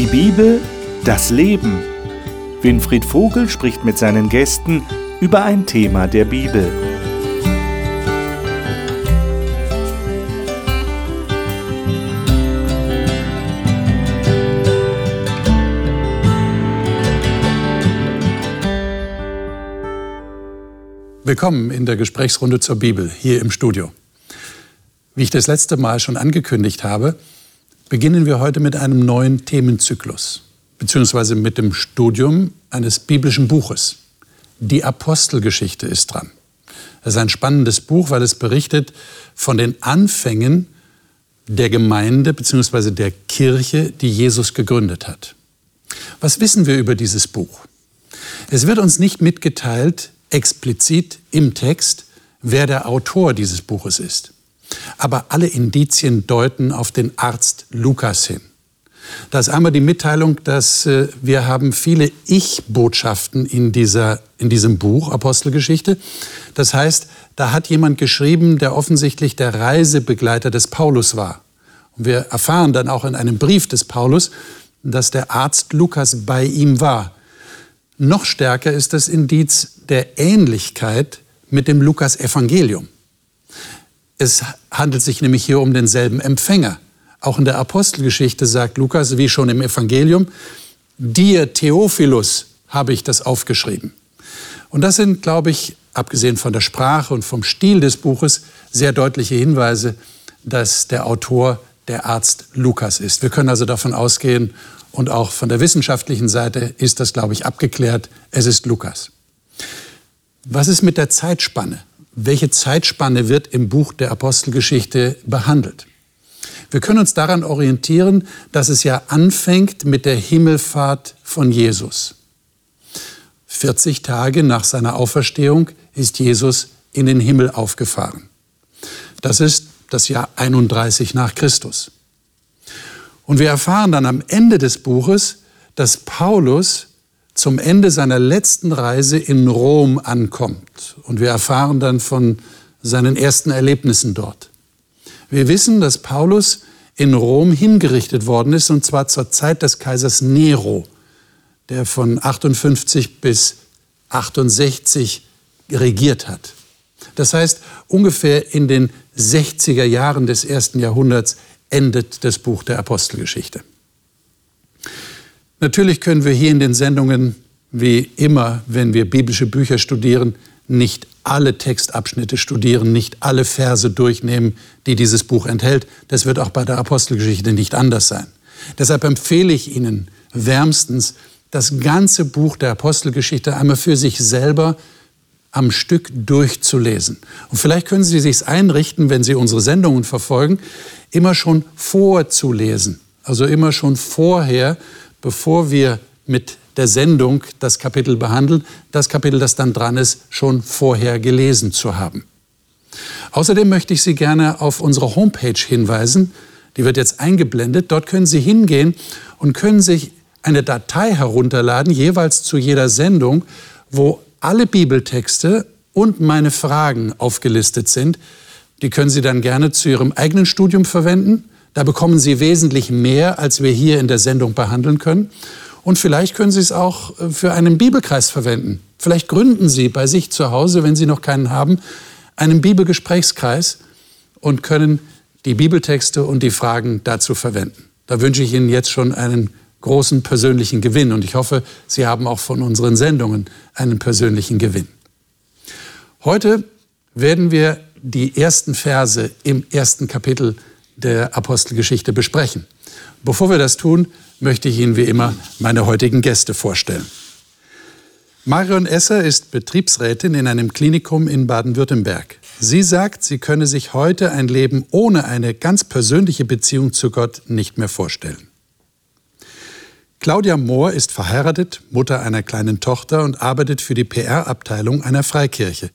Die Bibel, das Leben. Winfried Vogel spricht mit seinen Gästen über ein Thema der Bibel. Willkommen in der Gesprächsrunde zur Bibel hier im Studio. Wie ich das letzte Mal schon angekündigt habe, beginnen wir heute mit einem neuen Themenzyklus, beziehungsweise mit dem Studium eines biblischen Buches. Die Apostelgeschichte ist dran. Das ist ein spannendes Buch, weil es berichtet von den Anfängen der Gemeinde bzw. der Kirche, die Jesus gegründet hat. Was wissen wir über dieses Buch? Es wird uns nicht mitgeteilt, explizit im Text, wer der Autor dieses Buches ist. Aber alle Indizien deuten auf den Arzt Lukas hin. Da ist einmal die Mitteilung, dass äh, wir haben viele Ich-Botschaften in, in diesem Buch Apostelgeschichte. Das heißt, da hat jemand geschrieben, der offensichtlich der Reisebegleiter des Paulus war. Und wir erfahren dann auch in einem Brief des Paulus, dass der Arzt Lukas bei ihm war. Noch stärker ist das Indiz der Ähnlichkeit mit dem Lukas-Evangelium. Es handelt sich nämlich hier um denselben Empfänger. Auch in der Apostelgeschichte sagt Lukas, wie schon im Evangelium, dir, Theophilus, habe ich das aufgeschrieben. Und das sind, glaube ich, abgesehen von der Sprache und vom Stil des Buches, sehr deutliche Hinweise, dass der Autor der Arzt Lukas ist. Wir können also davon ausgehen, und auch von der wissenschaftlichen Seite ist das, glaube ich, abgeklärt. Es ist Lukas. Was ist mit der Zeitspanne? Welche Zeitspanne wird im Buch der Apostelgeschichte behandelt? Wir können uns daran orientieren, dass es ja anfängt mit der Himmelfahrt von Jesus. 40 Tage nach seiner Auferstehung ist Jesus in den Himmel aufgefahren. Das ist das Jahr 31 nach Christus. Und wir erfahren dann am Ende des Buches, dass Paulus zum Ende seiner letzten Reise in Rom ankommt. Und wir erfahren dann von seinen ersten Erlebnissen dort. Wir wissen, dass Paulus in Rom hingerichtet worden ist, und zwar zur Zeit des Kaisers Nero, der von 58 bis 68 regiert hat. Das heißt, ungefähr in den 60er Jahren des ersten Jahrhunderts endet das Buch der Apostelgeschichte. Natürlich können wir hier in den Sendungen, wie immer, wenn wir biblische Bücher studieren, nicht alle Textabschnitte studieren, nicht alle Verse durchnehmen, die dieses Buch enthält. Das wird auch bei der Apostelgeschichte nicht anders sein. Deshalb empfehle ich Ihnen wärmstens, das ganze Buch der Apostelgeschichte einmal für sich selber am Stück durchzulesen. Und vielleicht können Sie sich einrichten, wenn Sie unsere Sendungen verfolgen, immer schon vorzulesen. Also immer schon vorher, bevor wir mit der Sendung das Kapitel behandeln, das Kapitel, das dann dran ist, schon vorher gelesen zu haben. Außerdem möchte ich Sie gerne auf unsere Homepage hinweisen. Die wird jetzt eingeblendet. Dort können Sie hingehen und können sich eine Datei herunterladen, jeweils zu jeder Sendung, wo alle Bibeltexte und meine Fragen aufgelistet sind. Die können Sie dann gerne zu Ihrem eigenen Studium verwenden. Da bekommen Sie wesentlich mehr, als wir hier in der Sendung behandeln können. Und vielleicht können Sie es auch äh, für einen Bibelkreis verwenden. Vielleicht gründen Sie bei sich zu Hause, wenn Sie noch keinen haben, einen Bibelgesprächskreis und können die Bibeltexte und die Fragen dazu verwenden. Da wünsche ich Ihnen jetzt schon einen großen persönlichen Gewinn und ich hoffe, Sie haben auch von unseren Sendungen einen persönlichen Gewinn. Heute werden wir die ersten Verse im ersten Kapitel der Apostelgeschichte besprechen. Bevor wir das tun, möchte ich Ihnen wie immer meine heutigen Gäste vorstellen. Marion Esser ist Betriebsrätin in einem Klinikum in Baden-Württemberg. Sie sagt, sie könne sich heute ein Leben ohne eine ganz persönliche Beziehung zu Gott nicht mehr vorstellen. Claudia Mohr ist verheiratet, Mutter einer kleinen Tochter und arbeitet für die PR-Abteilung einer Freikirche.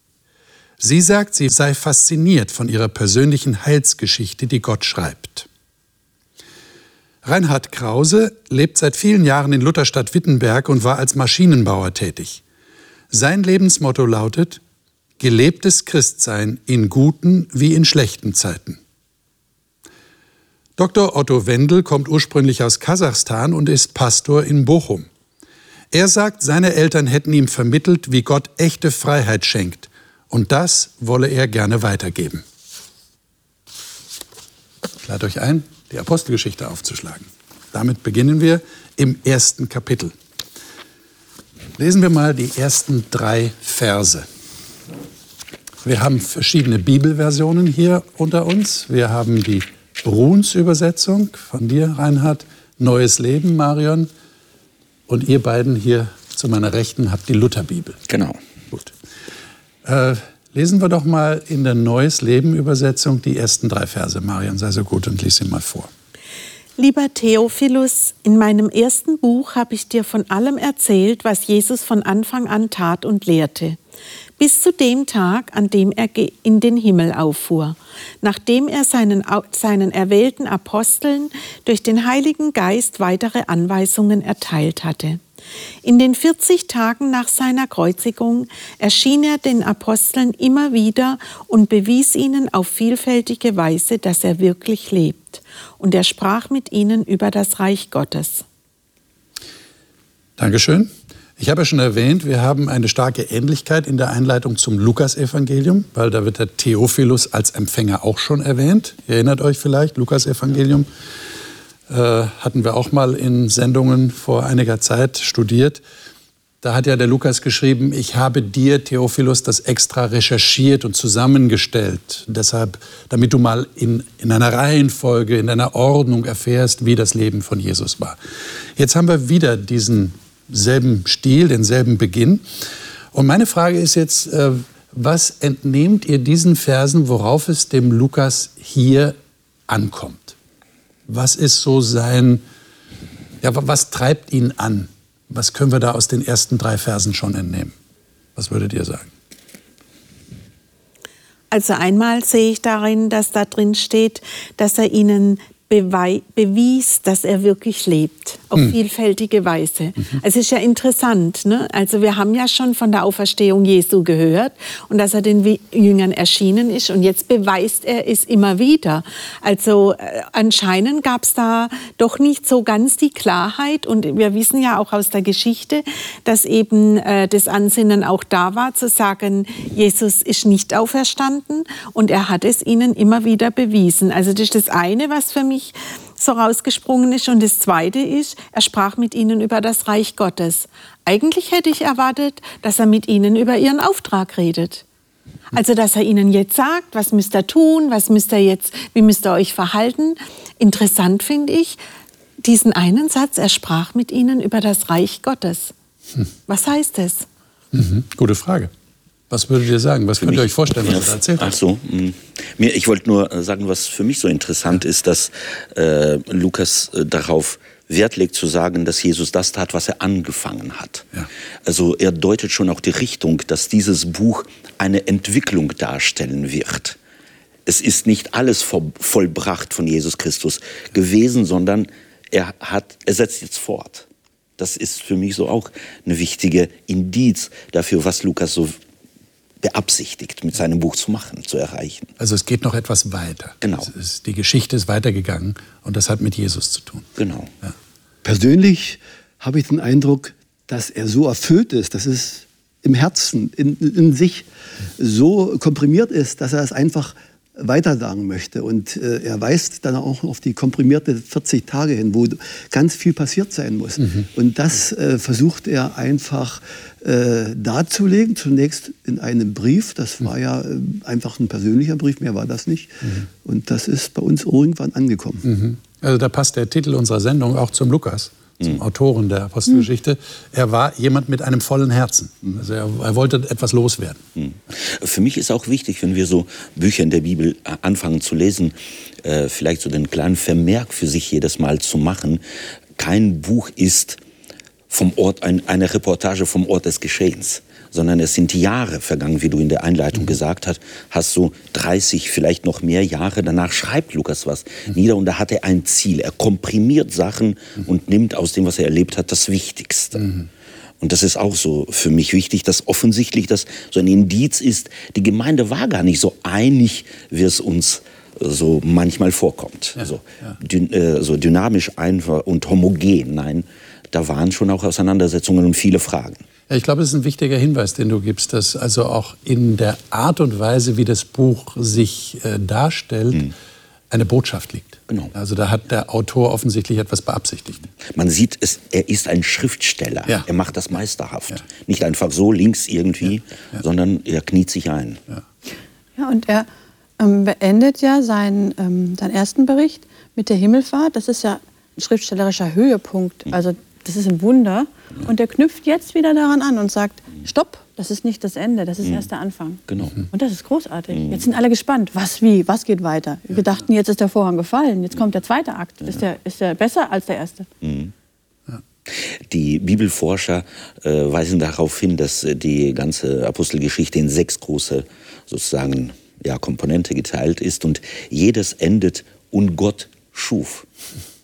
Sie sagt, sie sei fasziniert von ihrer persönlichen Heilsgeschichte, die Gott schreibt. Reinhard Krause lebt seit vielen Jahren in Lutherstadt Wittenberg und war als Maschinenbauer tätig. Sein Lebensmotto lautet Gelebtes Christsein in guten wie in schlechten Zeiten. Dr. Otto Wendel kommt ursprünglich aus Kasachstan und ist Pastor in Bochum. Er sagt, seine Eltern hätten ihm vermittelt, wie Gott echte Freiheit schenkt. Und das wolle er gerne weitergeben. Ich lade euch ein, die Apostelgeschichte aufzuschlagen. Damit beginnen wir im ersten Kapitel. Lesen wir mal die ersten drei Verse. Wir haben verschiedene Bibelversionen hier unter uns. Wir haben die Bruns Übersetzung von dir, Reinhard, Neues Leben, Marion. Und ihr beiden hier zu meiner Rechten habt die Lutherbibel. Genau. Äh, lesen wir doch mal in der Neues Leben Übersetzung die ersten drei Verse. Marion, sei so gut und lies sie mal vor. Lieber Theophilus, in meinem ersten Buch habe ich dir von allem erzählt, was Jesus von Anfang an tat und lehrte bis zu dem Tag, an dem er in den Himmel auffuhr, nachdem er seinen, seinen erwählten Aposteln durch den Heiligen Geist weitere Anweisungen erteilt hatte. In den 40 Tagen nach seiner Kreuzigung erschien er den Aposteln immer wieder und bewies ihnen auf vielfältige Weise, dass er wirklich lebt. Und er sprach mit ihnen über das Reich Gottes. Dankeschön. Ich habe ja schon erwähnt, wir haben eine starke Ähnlichkeit in der Einleitung zum Lukasevangelium, weil da wird der Theophilus als Empfänger auch schon erwähnt. Ihr erinnert euch vielleicht, Lukasevangelium äh, hatten wir auch mal in Sendungen vor einiger Zeit studiert. Da hat ja der Lukas geschrieben, ich habe dir, Theophilus, das extra recherchiert und zusammengestellt. Deshalb, damit du mal in, in einer Reihenfolge, in einer Ordnung erfährst, wie das Leben von Jesus war. Jetzt haben wir wieder diesen selben Stil, denselben Beginn. Und meine Frage ist jetzt, äh, was entnehmt ihr diesen Versen, worauf es dem Lukas hier ankommt? Was ist so sein, ja, was treibt ihn an? Was können wir da aus den ersten drei Versen schon entnehmen? Was würdet ihr sagen? Also einmal sehe ich darin, dass da drin steht, dass er ihnen bewies, dass er wirklich lebt, auf mhm. vielfältige Weise. Mhm. Es ist ja interessant, ne? also wir haben ja schon von der Auferstehung Jesu gehört und dass er den Jüngern erschienen ist und jetzt beweist er es immer wieder. Also äh, anscheinend gab es da doch nicht so ganz die Klarheit und wir wissen ja auch aus der Geschichte, dass eben äh, das Ansinnen auch da war, zu sagen, Jesus ist nicht auferstanden und er hat es ihnen immer wieder bewiesen. Also das ist das eine, was für mich mich so rausgesprungen ist. Und das Zweite ist, er sprach mit ihnen über das Reich Gottes. Eigentlich hätte ich erwartet, dass er mit ihnen über ihren Auftrag redet. Also, dass er ihnen jetzt sagt, was müsst ihr tun, was müsst ihr jetzt, wie müsst ihr euch verhalten. Interessant finde ich diesen einen Satz, er sprach mit ihnen über das Reich Gottes. Hm. Was heißt es? Mhm. Gute Frage. Was würdet ihr sagen? Was könnt ihr euch vorstellen, was ja, er erzählt hat? Ach so, hm. mir, ich wollte nur sagen, was für mich so interessant ist, dass äh, Lukas äh, darauf Wert legt zu sagen, dass Jesus das tat, was er angefangen hat. Ja. Also er deutet schon auch die Richtung, dass dieses Buch eine Entwicklung darstellen wird. Es ist nicht alles vollbracht von Jesus Christus gewesen, sondern er, hat, er setzt jetzt fort. Das ist für mich so auch eine wichtige Indiz dafür, was Lukas so beabsichtigt, mit seinem Buch zu machen, zu erreichen. Also es geht noch etwas weiter. Genau. Ist, die Geschichte ist weitergegangen und das hat mit Jesus zu tun. Genau. Ja. Persönlich habe ich den Eindruck, dass er so erfüllt ist, dass es im Herzen, in, in sich so komprimiert ist, dass er es einfach weitersagen möchte. Und äh, er weist dann auch auf die komprimierte 40 Tage hin, wo ganz viel passiert sein muss. Mhm. Und das äh, versucht er einfach äh, darzulegen, zunächst in einem Brief. Das war ja äh, einfach ein persönlicher Brief, mehr war das nicht. Mhm. Und das ist bei uns irgendwann angekommen. Mhm. Also da passt der Titel unserer Sendung auch zum Lukas zum mhm. Autoren der Apostelgeschichte. Mhm. Er war jemand mit einem vollen Herzen. Mhm. Also er, er, wollte etwas loswerden. Mhm. Für mich ist auch wichtig, wenn wir so Bücher in der Bibel äh, anfangen zu lesen, äh, vielleicht so den kleinen Vermerk für sich jedes Mal zu machen. Kein Buch ist vom Ort, ein, eine Reportage vom Ort des Geschehens sondern es sind Jahre vergangen, wie du in der Einleitung mhm. gesagt hast, hast du 30, vielleicht noch mehr Jahre. Danach schreibt Lukas was mhm. nieder und da hat er ein Ziel. Er komprimiert Sachen mhm. und nimmt aus dem, was er erlebt hat, das Wichtigste. Mhm. Und das ist auch so für mich wichtig, dass offensichtlich das so ein Indiz ist, die Gemeinde war gar nicht so einig, wie es uns so manchmal vorkommt. Ja, so, ja. Dün, äh, so dynamisch einfach und homogen. Nein, da waren schon auch Auseinandersetzungen und viele Fragen. Ich glaube, es ist ein wichtiger Hinweis, den du gibst, dass also auch in der Art und Weise, wie das Buch sich äh, darstellt, mhm. eine Botschaft liegt. Genau. Also da hat der Autor offensichtlich etwas beabsichtigt. Man sieht, es, er ist ein Schriftsteller. Ja. Er macht das meisterhaft. Ja. Nicht einfach so links irgendwie, ja. sondern er kniet sich ein. Ja, und er ähm, beendet ja seinen, ähm, seinen ersten Bericht mit der Himmelfahrt. Das ist ja ein schriftstellerischer Höhepunkt. Mhm. Also das ist ein Wunder. Und er knüpft jetzt wieder daran an und sagt, stopp, das ist nicht das Ende, das ist mhm. erst der Anfang. Genau. Und das ist großartig. Mhm. Jetzt sind alle gespannt, was, wie, was geht weiter. Wir dachten, jetzt ist der Vorhang gefallen, jetzt kommt der zweite Akt. Ist, der, ist der besser als der erste? Mhm. Die Bibelforscher äh, weisen darauf hin, dass äh, die ganze Apostelgeschichte in sechs große sozusagen ja, Komponente geteilt ist und jedes endet und Gott schuf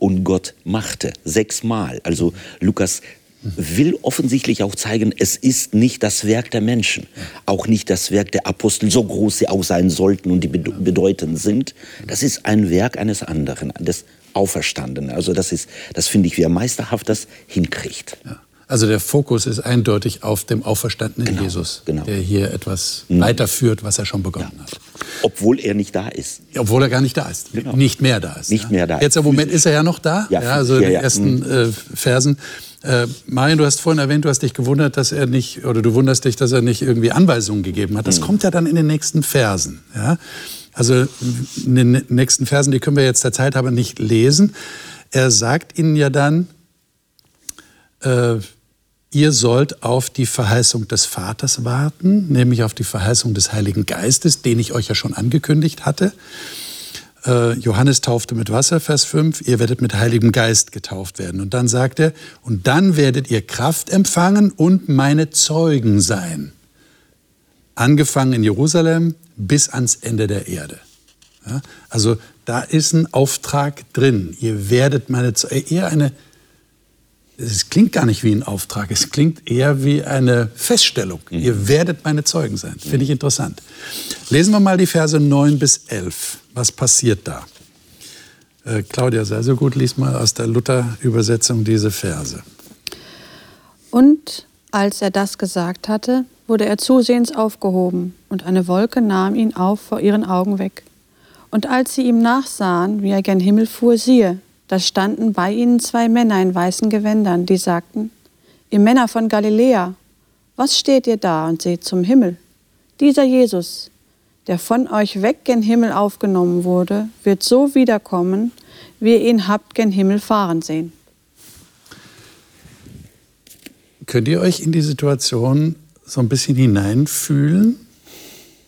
und Gott machte sechsmal. Also Lukas will offensichtlich auch zeigen, es ist nicht das Werk der Menschen, auch nicht das Werk der Apostel, so groß sie auch sein sollten und die bedeutend sind. Das ist ein Werk eines anderen, des Auferstandenen. Also das ist, das finde ich, wie er meisterhaft das hinkriegt. Ja. Also der Fokus ist eindeutig auf dem auferstandenen genau, Jesus, genau. der hier etwas mhm. weiterführt, was er schon begonnen ja. hat. Obwohl er nicht da ist. Obwohl er gar nicht da ist. Genau. Nicht mehr da ist. Nicht mehr da. Jetzt im Moment ist er ja noch da. Ja, ja also ja, die ersten mhm. äh, Versen. Äh, Marian, du hast vorhin erwähnt, du hast dich gewundert, dass er nicht, oder du wunderst dich, dass er nicht irgendwie Anweisungen gegeben hat. Das mhm. kommt ja dann in den nächsten Versen. Ja? Also in den nächsten Versen, die können wir jetzt der Zeit aber nicht lesen. Er sagt ihnen ja dann, äh, ihr sollt auf die Verheißung des Vaters warten, nämlich auf die Verheißung des Heiligen Geistes, den ich euch ja schon angekündigt hatte. Äh, Johannes taufte mit Wasser, Vers 5, ihr werdet mit Heiligem Geist getauft werden. Und dann sagt er, und dann werdet ihr Kraft empfangen und meine Zeugen sein. Angefangen in Jerusalem bis ans Ende der Erde. Ja, also da ist ein Auftrag drin. Ihr werdet meine Zeugen, eher eine es klingt gar nicht wie ein Auftrag, es klingt eher wie eine Feststellung. Mhm. Ihr werdet meine Zeugen sein. Finde ich interessant. Lesen wir mal die Verse 9 bis 11. Was passiert da? Äh, Claudia, sei so gut, lies mal aus der Luther-Übersetzung diese Verse. Und als er das gesagt hatte, wurde er zusehends aufgehoben, und eine Wolke nahm ihn auf vor ihren Augen weg. Und als sie ihm nachsahen, wie er gen Himmel fuhr, siehe, da standen bei ihnen zwei Männer in weißen Gewändern, die sagten, ihr Männer von Galiläa, was steht ihr da und seht zum Himmel? Dieser Jesus, der von euch weg gen Himmel aufgenommen wurde, wird so wiederkommen, wie ihr ihn habt gen Himmel fahren sehen. Könnt ihr euch in die Situation so ein bisschen hineinfühlen?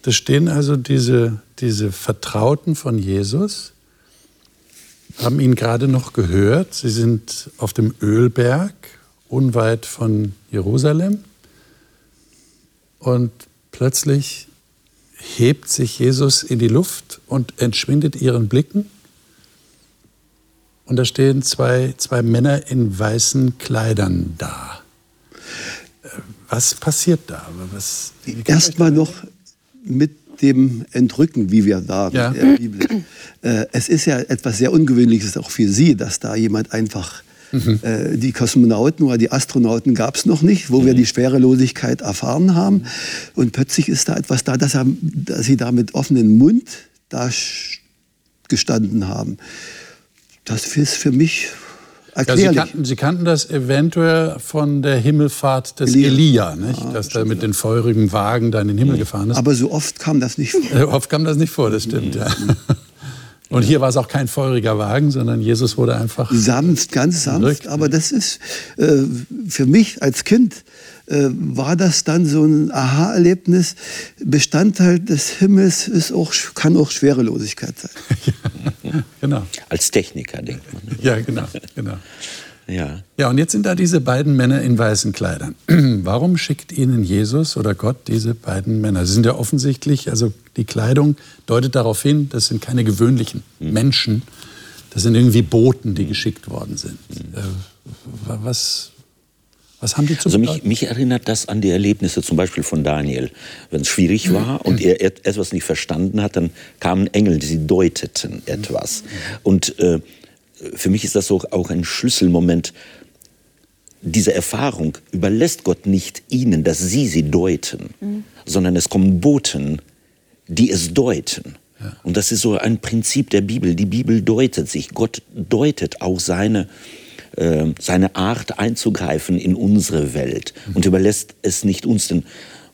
Da stehen also diese, diese Vertrauten von Jesus haben ihn gerade noch gehört. Sie sind auf dem Ölberg, unweit von Jerusalem. Und plötzlich hebt sich Jesus in die Luft und entschwindet ihren Blicken. Und da stehen zwei, zwei Männer in weißen Kleidern da. Was passiert da? Erstmal noch mit dem Entrücken, wie wir sagen ja. in der Bibel. Äh, es ist ja etwas sehr Ungewöhnliches auch für Sie, dass da jemand einfach mhm. äh, die Kosmonauten oder die Astronauten gab es noch nicht, wo mhm. wir die Schwerelosigkeit erfahren haben. Und plötzlich ist da etwas da, dass, er, dass sie da mit offenem Mund da gestanden haben. Das ist für mich ja, Sie, kannten, Sie, kannten, das eventuell von der Himmelfahrt des Elia, Elia nicht? Ja, dass er mit den feurigen Wagen da in den Himmel gefahren ist. Aber so oft kam das nicht vor. Äh, oft kam das nicht vor, das stimmt, ja. Und hier war es auch kein feuriger Wagen, sondern Jesus wurde einfach. Sanft, ganz sanft. Verrückt. Aber das ist äh, für mich als Kind war das dann so ein Aha-Erlebnis. Bestandteil des Himmels ist auch, kann auch Schwerelosigkeit sein. ja, genau. Als Techniker denkt man. Ja, genau, genau. Ja. ja, und jetzt sind da diese beiden Männer in weißen Kleidern. Warum schickt ihnen Jesus oder Gott diese beiden Männer? Sie sind ja offensichtlich, also die Kleidung deutet darauf hin, das sind keine gewöhnlichen mhm. Menschen, das sind irgendwie Boten, die geschickt worden sind. Mhm. Äh, was, Was haben die zu Also mich, mich erinnert das an die Erlebnisse zum Beispiel von Daniel. Wenn es schwierig war und er etwas nicht verstanden hat, dann kamen Engel, die deuteten etwas. Und äh, für mich ist das auch ein Schlüsselmoment. Diese Erfahrung überlässt Gott nicht ihnen, dass sie sie deuten, mhm. sondern es kommen Boten, die es deuten. Ja. Und das ist so ein Prinzip der Bibel. Die Bibel deutet sich. Gott deutet auch seine äh, seine Art einzugreifen in unsere Welt und überlässt es nicht uns. Denn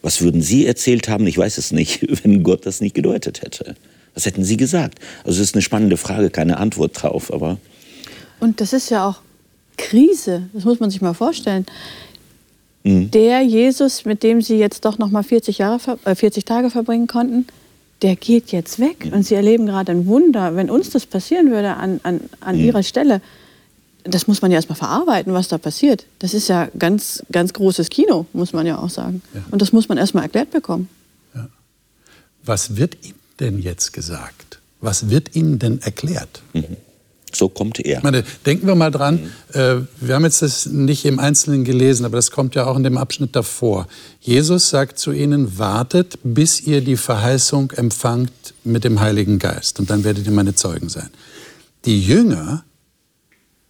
was würden Sie erzählt haben? Ich weiß es nicht, wenn Gott das nicht gedeutet hätte. Was hätten Sie gesagt? Also es ist eine spannende Frage, keine Antwort drauf, aber. Und das ist ja auch Krise, das muss man sich mal vorstellen. Mhm. Der Jesus, mit dem Sie jetzt doch noch mal 40, Jahre, äh, 40 Tage verbringen konnten, der geht jetzt weg. Mhm. Und Sie erleben gerade ein Wunder. Wenn uns das passieren würde an, an, an mhm. Ihrer Stelle, das muss man ja erstmal verarbeiten, was da passiert. Das ist ja ganz, ganz großes Kino, muss man ja auch sagen. Ja. Und das muss man erstmal erklärt bekommen. Ja. Was wird ihm denn jetzt gesagt? Was wird Ihnen denn erklärt? Mhm. So kommt er. Meine, denken wir mal dran, mhm. äh, wir haben jetzt das nicht im Einzelnen gelesen, aber das kommt ja auch in dem Abschnitt davor. Jesus sagt zu ihnen, wartet, bis ihr die Verheißung empfangt mit dem Heiligen Geist und dann werdet ihr meine Zeugen sein. Die Jünger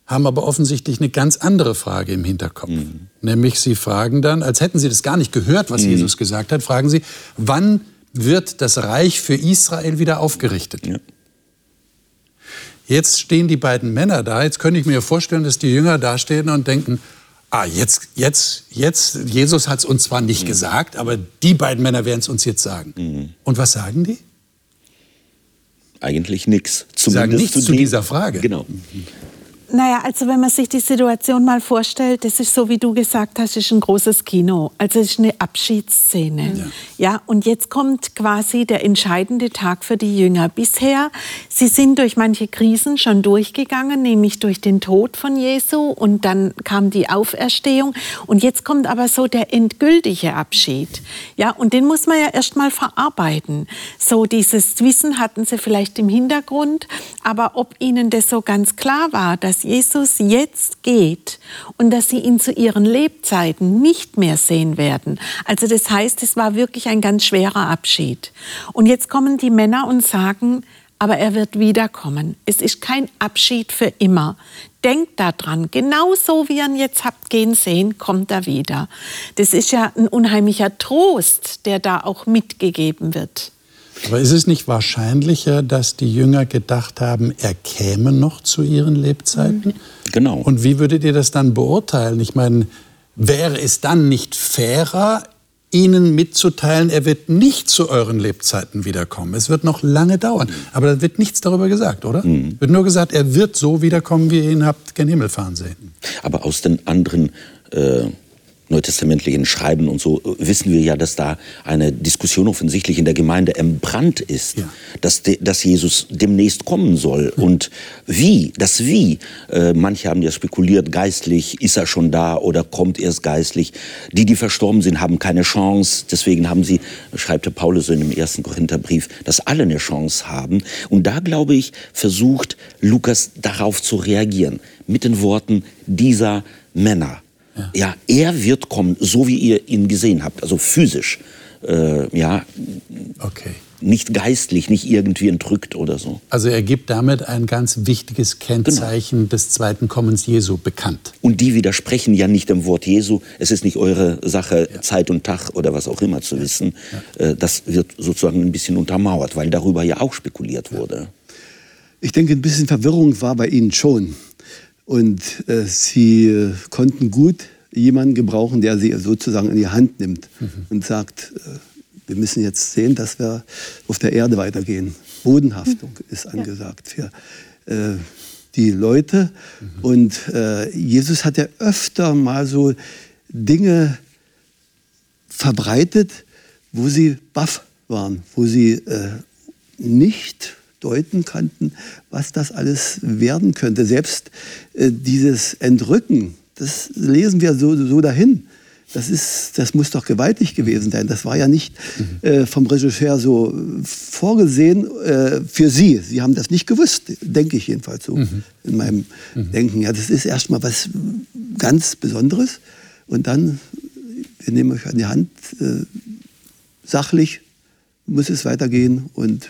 haben aber offensichtlich eine ganz andere Frage im Hinterkopf. Mhm. Nämlich sie fragen dann, als hätten sie das gar nicht gehört, was mhm. Jesus gesagt hat, fragen sie, wann wird das Reich für Israel wieder aufgerichtet? Ja. Jetzt stehen die beiden Männer da. Jetzt könnte ich mir vorstellen, dass die Jünger da stehen und denken, ah, jetzt, jetzt, jetzt, Jesus hat es uns zwar nicht mhm. gesagt, aber die beiden Männer werden es uns jetzt sagen. Mhm. Und was sagen die? Eigentlich nichts. Sagen nichts zu, zu dieser Frage. Genau. Naja, also wenn man sich die Situation mal vorstellt, das ist so, wie du gesagt hast, ist ein großes Kino. Also es ist eine Abschiedsszene. Ja. ja, und jetzt kommt quasi der entscheidende Tag für die Jünger. Bisher, sie sind durch manche Krisen schon durchgegangen, nämlich durch den Tod von Jesu und dann kam die Auferstehung. Und jetzt kommt aber so der endgültige Abschied. Ja, und den muss man ja erst mal verarbeiten. So dieses Wissen hatten sie vielleicht im Hintergrund, aber ob ihnen das so ganz klar war, dass dass Jesus jetzt geht und dass sie ihn zu ihren Lebzeiten nicht mehr sehen werden. Also das heißt, es war wirklich ein ganz schwerer Abschied. Und jetzt kommen die Männer und sagen, aber er wird wiederkommen. Es ist kein Abschied für immer. Denkt daran, genauso wie ihr ihn jetzt habt gehen sehen, kommt er wieder. Das ist ja ein unheimlicher Trost, der da auch mitgegeben wird. Aber ist es nicht wahrscheinlicher, dass die Jünger gedacht haben, er käme noch zu ihren Lebzeiten? Genau. Und wie würdet ihr das dann beurteilen? Ich meine, wäre es dann nicht fairer, Ihnen mitzuteilen, er wird nicht zu euren Lebzeiten wiederkommen. Es wird noch lange dauern. Aber da wird nichts darüber gesagt, oder? Mhm. Wird nur gesagt, er wird so wiederkommen, wie ihr ihn habt gen Himmel fahren sehen. Aber aus den anderen äh, neutestamentlichen Schreiben und so wissen wir ja, dass da eine Diskussion offensichtlich in der Gemeinde entbrannt ist, ja. dass, de, dass Jesus demnächst kommen soll. Ja. Und wie, das Wie, äh, manche haben ja spekuliert, geistlich ist er schon da oder kommt erst geistlich. Die, die verstorben sind, haben keine Chance. Deswegen haben sie, schreibt der Paulus so in dem ersten Korintherbrief, dass alle eine Chance haben. Und da, glaube ich, versucht Lukas darauf zu reagieren mit den Worten dieser Männer. Ja. ja, er wird kommen, so wie ihr ihn gesehen habt, also physisch. Äh, ja. Okay. Nicht geistlich, nicht irgendwie entrückt oder so. Also er gibt damit ein ganz wichtiges Kennzeichen genau. des zweiten Kommens Jesu bekannt. Und die widersprechen ja nicht dem Wort Jesu. Es ist nicht eure Sache, ja. Zeit und Tag oder was auch immer zu ja. wissen. Ja. Äh, das wird sozusagen ein bisschen untermauert, weil darüber ja auch spekuliert wurde. Ich denke, ein bisschen Verwirrung war bei Ihnen schon. Und äh, sie äh, konnten gut jemanden gebrauchen, der sie sozusagen in die Hand nimmt mhm. und sagt, äh, wir müssen jetzt sehen, dass wir auf der Erde weitergehen. Bodenhaftung mhm. ist angesagt für äh, die Leute. Mhm. Und äh, Jesus hat ja öfter mal so Dinge verbreitet, wo sie baff waren, wo sie äh, nicht deuten konnten, was das alles werden könnte. Selbst äh, dieses Entrücken, das lesen wir so, so dahin. Das, ist, das muss doch gewaltig gewesen sein. Das war ja nicht mhm. äh, vom Regisseur so vorgesehen äh, für Sie. Sie haben das nicht gewusst, denke ich jedenfalls so mhm. in meinem mhm. Denken. Ja, das ist erstmal was ganz Besonderes. Und dann, wir nehmen euch an die Hand, äh, sachlich muss es weitergehen und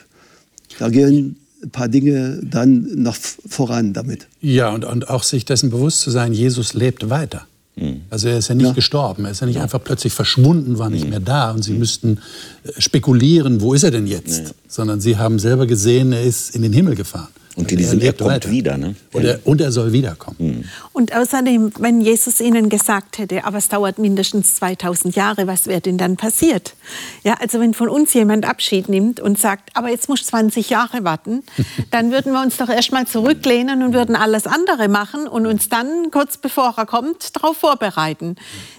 da gehen ein paar Dinge dann noch voran damit. Ja, und, und auch sich dessen bewusst zu sein, Jesus lebt weiter. Mhm. Also er ist ja nicht ja. gestorben, er ist ja nicht ja. einfach plötzlich verschwunden, war nicht mhm. mehr da und sie mhm. müssten äh, spekulieren, wo ist er denn jetzt? Ja. Sondern sie haben selber gesehen, er ist in den Himmel gefahren. Und die, die sind, er kommt weiter. wieder. Ne? Und er, und er soll wiederkommen. Mhm. Und außerdem, wenn Jesus ihnen gesagt hätte, aber es dauert mindestens 2000 Jahre, was wäre denn dann passiert? Ja, also wenn von uns jemand Abschied nimmt und sagt, aber jetzt muss 20 Jahre warten, dann würden wir uns doch erstmal zurücklehnen und würden alles andere machen und uns dann kurz bevor er kommt darauf vorbereiten.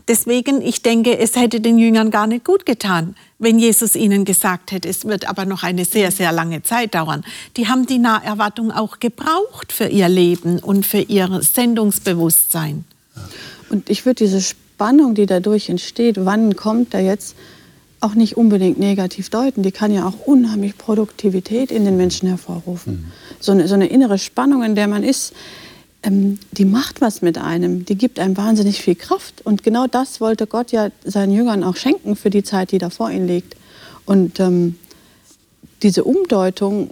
Deswegen, ich denke, es hätte den Jüngern gar nicht gut getan, wenn Jesus ihnen gesagt hätte, es wird aber noch eine sehr, sehr lange Zeit dauern. Die haben die Naherwartung auch gebraucht für ihr Leben und für ihr Sendungsbewusstsein. Und ich würde diese Spannung, die dadurch entsteht, wann kommt er jetzt, auch nicht unbedingt negativ deuten. Die kann ja auch unheimlich Produktivität in den Menschen hervorrufen. Mhm. So, eine, so eine innere Spannung, in der man ist, ähm, die macht was mit einem, die gibt einem wahnsinnig viel Kraft. Und genau das wollte Gott ja seinen Jüngern auch schenken für die Zeit, die da vor ihnen liegt. Und ähm, diese Umdeutung,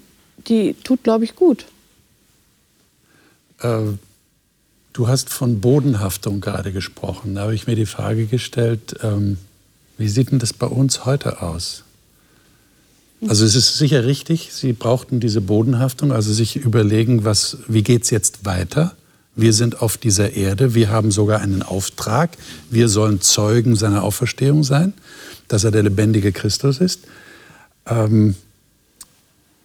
die tut, glaube ich, gut. Äh, du hast von Bodenhaftung gerade gesprochen. Da habe ich mir die Frage gestellt, ähm, wie sieht denn das bei uns heute aus? Also es ist sicher richtig, Sie brauchten diese Bodenhaftung, also sich überlegen, was, wie geht es jetzt weiter? Wir sind auf dieser Erde, wir haben sogar einen Auftrag, wir sollen Zeugen seiner Auferstehung sein, dass er der lebendige Christus ist. Ähm,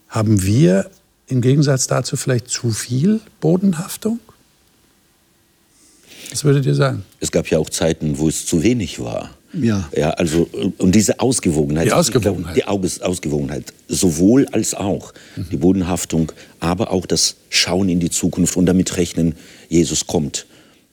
haben wir im Gegensatz dazu vielleicht zu viel Bodenhaftung? Was würdet ihr sagen? Es gab ja auch Zeiten, wo es zu wenig war. Ja. ja also, und diese Ausgewogenheit. Die Ausgewogenheit. Die Ausgewogenheit. Sowohl als auch. Mhm. Die Bodenhaftung, aber auch das Schauen in die Zukunft und damit rechnen, Jesus kommt.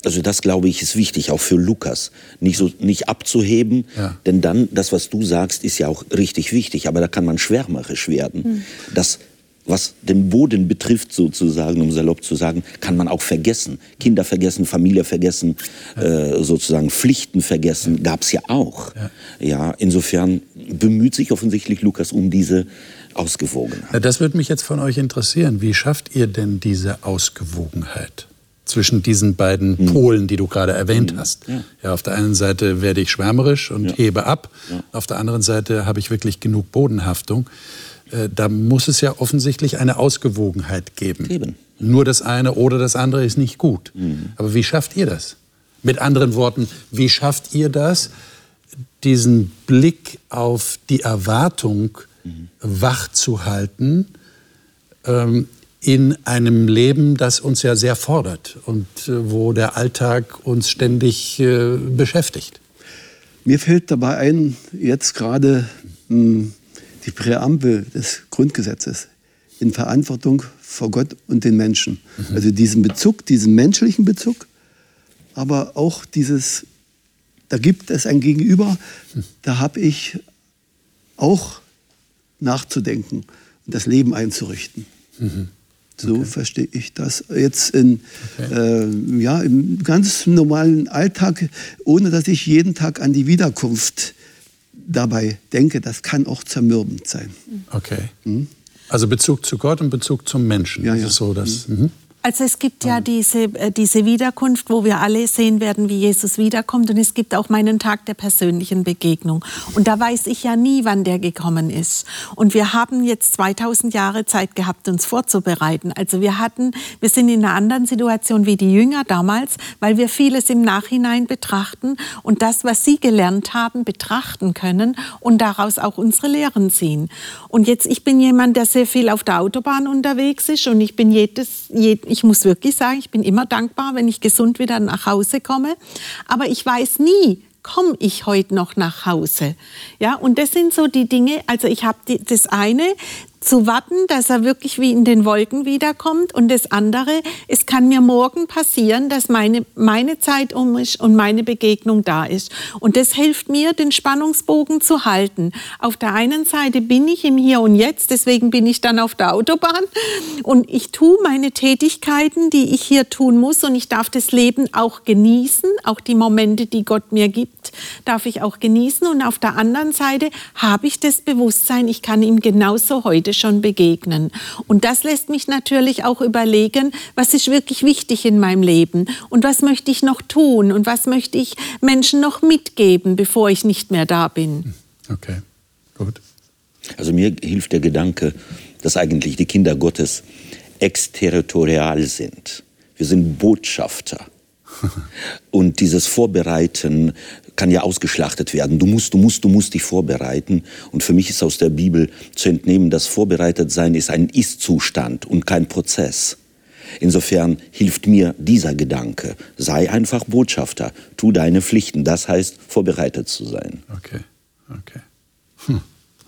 Also das glaube ich ist wichtig, auch für Lukas, nicht so nicht abzuheben, ja. denn dann das, was du sagst, ist ja auch richtig wichtig. Aber da kann man schwärmerisch werden. Mhm. Das was den Boden betrifft, sozusagen, um salopp zu sagen, kann man auch vergessen. Kinder vergessen, Familie vergessen, äh, sozusagen Pflichten vergessen, gab es ja auch. Ja. ja, insofern bemüht sich offensichtlich Lukas um diese Ausgewogenheit. Das würde mich jetzt von euch interessieren. Wie schafft ihr denn diese Ausgewogenheit? zwischen diesen beiden hm. Polen, die du gerade erwähnt hm. hast. Ja. ja. auf der einen Seite werde ich schwärmerisch und ja. hebe ab, ja. auf der anderen Seite habe ich wirklich genug Bodenhaftung. Äh, da muss es ja offensichtlich eine Ausgewogenheit geben. Eben. Nur das eine oder das andere ist nicht gut. Mhm. Aber wie schafft ihr das? Mit anderen Worten, wie schafft ihr das, diesen Blick auf die Erwartung mhm. wach zu halten ähm, in einem Leben, das uns ja sehr fordert und äh, wo der Alltag uns ständig äh, beschäftigt? Mir fällt dabei ein, jetzt gerade hm, die Präambel des Grundgesetzes in Verantwortung vor Gott und den Menschen. Mhm. Also diesen Bezug, diesen menschlichen Bezug, aber auch dieses, da gibt es ein Gegenüber, mhm. da habe ich auch nachzudenken und das Leben einzurichten. Mhm. So okay. verstehe ich das jetzt in, okay. äh, ja, im ganz normalen Alltag, ohne dass ich jeden Tag an die Wiederkunft dabei denke, das kann auch zermürbend sein. Okay. Hm? Also Bezug zu Gott und Bezug zum Menschen. Ja, ja. Das ist so, dass, mhm. Mhm. Also es gibt ja diese, äh, diese Wiederkunft, wo wir alle sehen werden, wie Jesus wiederkommt. Und es gibt auch meinen Tag der persönlichen Begegnung. Und da weiß ich ja nie, wann der gekommen ist. Und wir haben jetzt 2000 Jahre Zeit gehabt, uns vorzubereiten. Also wir hatten, wir sind in einer anderen Situation wie die Jünger damals, weil wir vieles im Nachhinein betrachten und das, was sie gelernt haben, betrachten können und daraus auch unsere Lehren ziehen. Und jetzt, ich bin jemand, der sehr viel auf der Autobahn unterwegs ist und ich bin jedes, jedes ich muss wirklich sagen, ich bin immer dankbar, wenn ich gesund wieder nach Hause komme. Aber ich weiß nie, komme ich heute noch nach Hause? Ja, und das sind so die Dinge, also ich habe das eine, zu warten, dass er wirklich wie in den Wolken wiederkommt. Und das andere, es kann mir morgen passieren, dass meine, meine Zeit um ist und meine Begegnung da ist. Und das hilft mir, den Spannungsbogen zu halten. Auf der einen Seite bin ich im Hier und Jetzt, deswegen bin ich dann auf der Autobahn und ich tue meine Tätigkeiten, die ich hier tun muss und ich darf das Leben auch genießen, auch die Momente, die Gott mir gibt, darf ich auch genießen. Und auf der anderen Seite habe ich das Bewusstsein, ich kann ihm genauso heute heute schon begegnen. Und das lässt mich natürlich auch überlegen, was ist wirklich wichtig in meinem Leben und was möchte ich noch tun und was möchte ich Menschen noch mitgeben, bevor ich nicht mehr da bin. Okay, gut. Also mir hilft der Gedanke, dass eigentlich die Kinder Gottes exterritorial sind. Wir sind Botschafter. Und dieses Vorbereiten kann ja ausgeschlachtet werden. Du musst, du musst, du musst dich vorbereiten. Und für mich ist aus der Bibel zu entnehmen, dass vorbereitet sein ist ein Ist-Zustand und kein Prozess. Insofern hilft mir dieser Gedanke. Sei einfach Botschafter. Tu deine Pflichten. Das heißt, vorbereitet zu sein. Okay, okay. Hm.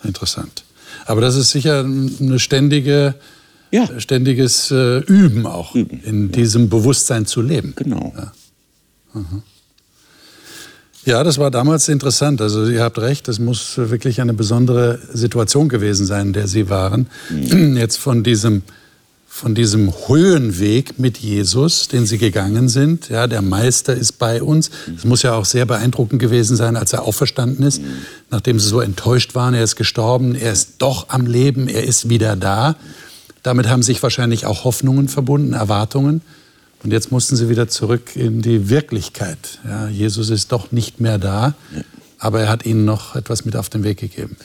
Interessant. Aber das ist sicher eine ständige, ja. ständiges äh, Üben auch, Üben. in diesem Bewusstsein zu leben. Genau. Ja. Mhm. Ja, das war damals interessant. Also ihr habt recht, das muss wirklich eine besondere Situation gewesen sein, in der Sie waren. Mhm. Jetzt von diesem, von diesem Höhenweg mit Jesus, den Sie gegangen sind. Ja, der Meister ist bei uns. Es muss ja auch sehr beeindruckend gewesen sein, als er auferstanden ist, mhm. nachdem Sie so enttäuscht waren. Er ist gestorben, er ist doch am Leben, er ist wieder da. Damit haben sich wahrscheinlich auch Hoffnungen verbunden, Erwartungen. Und jetzt mussten sie wieder zurück in die Wirklichkeit. Ja, Jesus ist doch nicht mehr da, aber er hat ihnen noch etwas mit auf den Weg gegeben.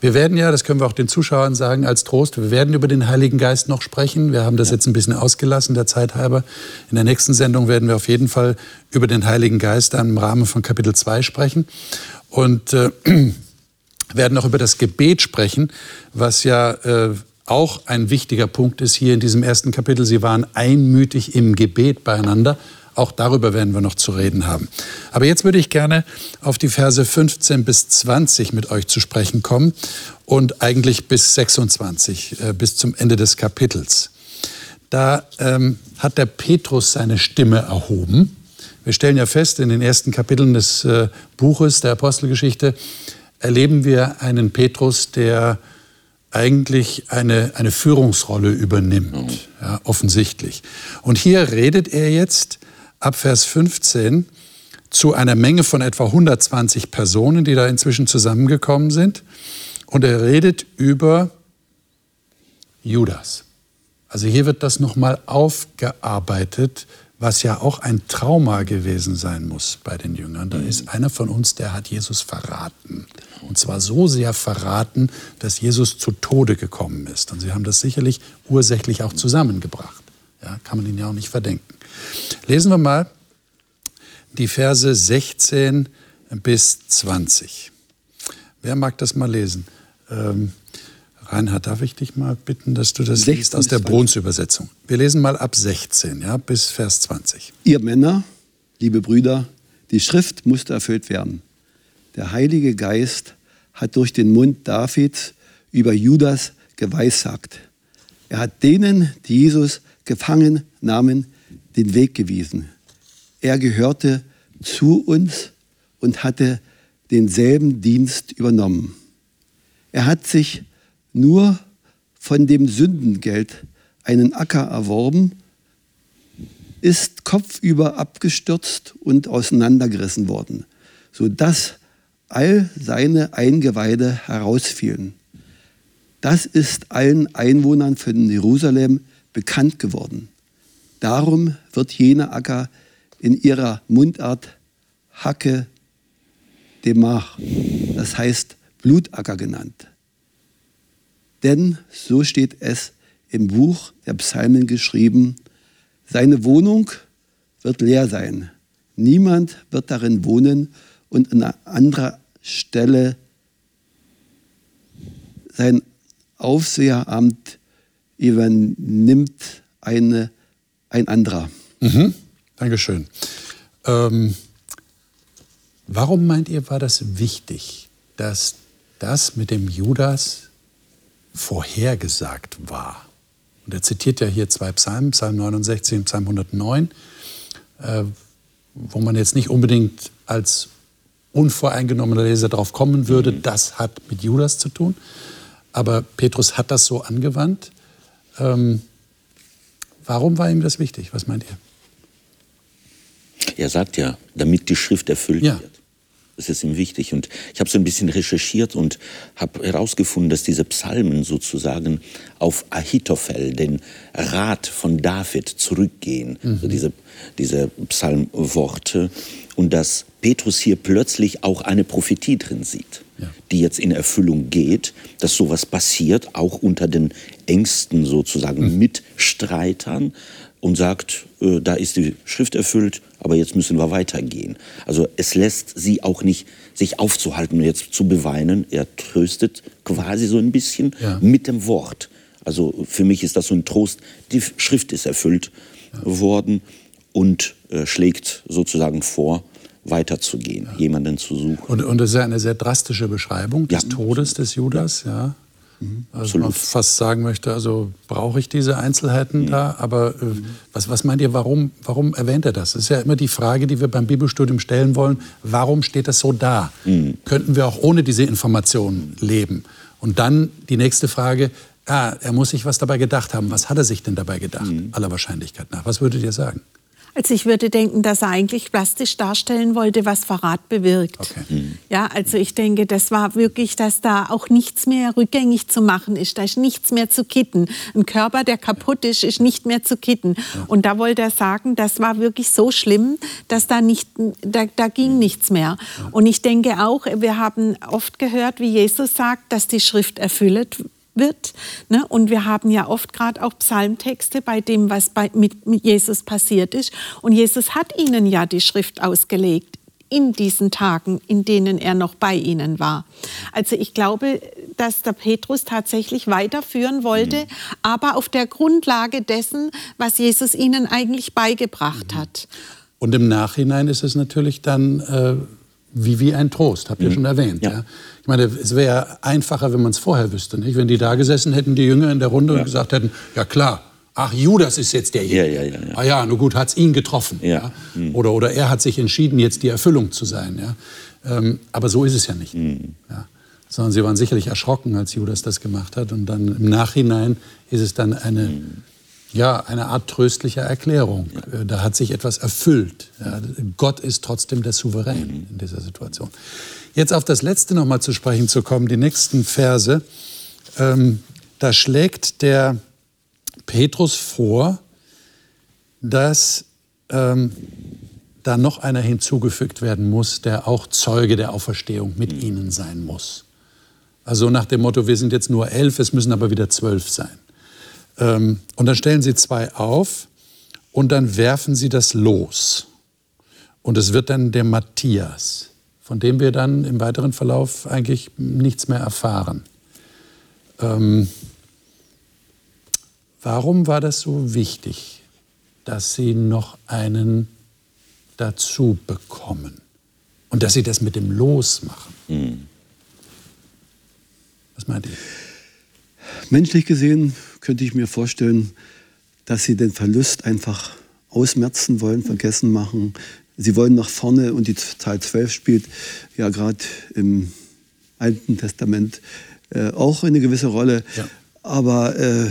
Wir werden ja, das können wir auch den Zuschauern sagen als Trost, wir werden über den Heiligen Geist noch sprechen. Wir haben das jetzt ein bisschen ausgelassen, der Zeit halber. In der nächsten Sendung werden wir auf jeden Fall über den Heiligen Geist dann im Rahmen von Kapitel 2 sprechen. Und äh, werden auch über das Gebet sprechen, was ja äh, auch ein wichtiger Punkt ist hier in diesem ersten Kapitel. Sie waren einmütig im Gebet beieinander. Auch darüber werden wir noch zu reden haben. Aber jetzt würde ich gerne auf die Verse 15 bis 20 mit euch zu sprechen kommen und eigentlich bis 26, äh, bis zum Ende des Kapitels. Da ähm, hat der Petrus seine Stimme erhoben. Wir stellen ja fest, in den ersten Kapiteln des äh, Buches der Apostelgeschichte erleben wir einen Petrus, der eigentlich eine, eine Führungsrolle übernimmt, mhm. ja, offensichtlich. Und hier redet er jetzt ab Vers 15 zu einer Menge von etwa 120 Personen, die da inzwischen zusammengekommen sind. Und er redet über Judas. Also hier wird das nochmal aufgearbeitet, was ja auch ein Trauma gewesen sein muss bei den Jüngern. Da ist einer von uns, der hat Jesus verraten. Und zwar so sehr verraten, dass Jesus zu Tode gekommen ist. Und sie haben das sicherlich ursächlich auch zusammengebracht. Ja, kann man ihnen ja auch nicht verdenken. Lesen wir mal die Verse 16 bis 20. Wer mag das mal lesen? Ähm, Reinhard, darf ich dich mal bitten, dass du das liest aus der Bruns-Übersetzung? Wir lesen mal ab 16 ja, bis Vers 20. Ihr Männer, liebe Brüder, die Schrift musste erfüllt werden. Der Heilige Geist hat durch den Mund Davids über Judas geweissagt. Er hat denen, die Jesus gefangen nahmen, den Weg gewiesen. Er gehörte zu uns und hatte denselben Dienst übernommen. Er hat sich nur von dem Sündengeld einen Acker erworben, ist kopfüber abgestürzt und auseinandergerissen worden, sodass all seine Eingeweide herausfielen. Das ist allen Einwohnern von Jerusalem bekannt geworden. Darum wird jener Acker in ihrer Mundart Hacke Demach, das heißt Blutacker genannt. Denn so steht es im Buch der Psalmen geschrieben, seine Wohnung wird leer sein. Niemand wird darin wohnen und an anderer Stelle sein Aufseheramt übernimmt eine, ein anderer. Mhm. Dankeschön. Ähm, warum meint ihr, war das wichtig, dass das mit dem Judas vorhergesagt war. Und er zitiert ja hier zwei Psalmen, Psalm 69 und Psalm 109, äh, wo man jetzt nicht unbedingt als unvoreingenommener Leser darauf kommen würde, mhm. das hat mit Judas zu tun. Aber Petrus hat das so angewandt. Ähm, warum war ihm das wichtig? Was meint ihr? Er sagt ja, damit die Schrift erfüllt ja. wird. Das ist ihm wichtig. Und ich habe so ein bisschen recherchiert und habe herausgefunden, dass diese Psalmen sozusagen auf Ahitophel, den Rat von David, zurückgehen. Mhm. Also diese, diese Psalmworte. Und dass Petrus hier plötzlich auch eine Prophetie drin sieht, ja. die jetzt in Erfüllung geht, dass sowas passiert, auch unter den engsten sozusagen mhm. Mitstreitern und sagt, äh, da ist die Schrift erfüllt, aber jetzt müssen wir weitergehen. Also es lässt sie auch nicht sich aufzuhalten und jetzt zu beweinen. Er tröstet quasi so ein bisschen ja. mit dem Wort. Also für mich ist das so ein Trost. Die Schrift ist erfüllt ja. worden und äh, schlägt sozusagen vor, weiterzugehen, ja. jemanden zu suchen. Und, und das ist ja eine sehr drastische Beschreibung des Todes des Judas. Ja. Mhm. Also man fast sagen möchte, also brauche ich diese Einzelheiten mhm. da, aber äh, was, was meint ihr, warum, warum erwähnt er das? Das ist ja immer die Frage, die wir beim Bibelstudium stellen wollen, warum steht das so da? Mhm. Könnten wir auch ohne diese Informationen leben? Und dann die nächste Frage, ah, er muss sich was dabei gedacht haben. Was hat er sich denn dabei gedacht, mhm. aller Wahrscheinlichkeit nach? Was würdet ihr sagen? Also ich würde denken, dass er eigentlich plastisch darstellen wollte, was Verrat bewirkt. Okay. Mhm. Ja, also ich denke, das war wirklich, dass da auch nichts mehr rückgängig zu machen ist. Da ist nichts mehr zu kitten. Ein Körper, der kaputt ist, ist nicht mehr zu kitten. Ja. Und da wollte er sagen, das war wirklich so schlimm, dass da nicht, da, da ging mhm. nichts mehr. Ja. Und ich denke auch, wir haben oft gehört, wie Jesus sagt, dass die Schrift erfüllt wird. Ne? Und wir haben ja oft gerade auch Psalmtexte bei dem, was bei, mit, mit Jesus passiert ist. Und Jesus hat ihnen ja die Schrift ausgelegt in diesen Tagen, in denen er noch bei ihnen war. Also ich glaube, dass der Petrus tatsächlich weiterführen wollte, mhm. aber auf der Grundlage dessen, was Jesus ihnen eigentlich beigebracht mhm. hat. Und im Nachhinein ist es natürlich dann äh, wie, wie ein Trost, habt ihr mhm. schon erwähnt. Ja. ja. Ich meine, es wäre einfacher, wenn man es vorher wüsste. Nicht? Wenn die da gesessen hätten, die Jünger in der Runde, ja. und gesagt hätten, ja klar, ach, Judas ist jetzt derjenige. Ja, ja, ja, ja. Ah ja, nur gut, hat es ihn getroffen. Ja. Mhm. Oder, oder er hat sich entschieden, jetzt die Erfüllung zu sein. Ja? Ähm, aber so ist es ja nicht. Mhm. Ja? Sondern sie waren sicherlich erschrocken, als Judas das gemacht hat. Und dann im Nachhinein ist es dann eine, mhm. ja, eine Art tröstlicher Erklärung. Ja. Äh, da hat sich etwas erfüllt. Ja? Gott ist trotzdem der Souverän mhm. in dieser Situation. Jetzt auf das Letzte noch mal zu sprechen zu kommen, die nächsten Verse. Ähm, da schlägt der Petrus vor, dass ähm, da noch einer hinzugefügt werden muss, der auch Zeuge der Auferstehung mit mhm. ihnen sein muss. Also nach dem Motto, wir sind jetzt nur elf, es müssen aber wieder zwölf sein. Ähm, und dann stellen sie zwei auf und dann werfen sie das los. Und es wird dann der Matthias von dem wir dann im weiteren Verlauf eigentlich nichts mehr erfahren. Ähm, warum war das so wichtig, dass Sie noch einen dazu bekommen und dass Sie das mit dem Los machen? Mhm. Was meint ihr? Menschlich gesehen könnte ich mir vorstellen, dass Sie den Verlust einfach ausmerzen wollen, vergessen machen, Sie wollen nach vorne und die Zahl 12 spielt ja gerade im Alten Testament äh, auch eine gewisse Rolle. Ja. Aber äh,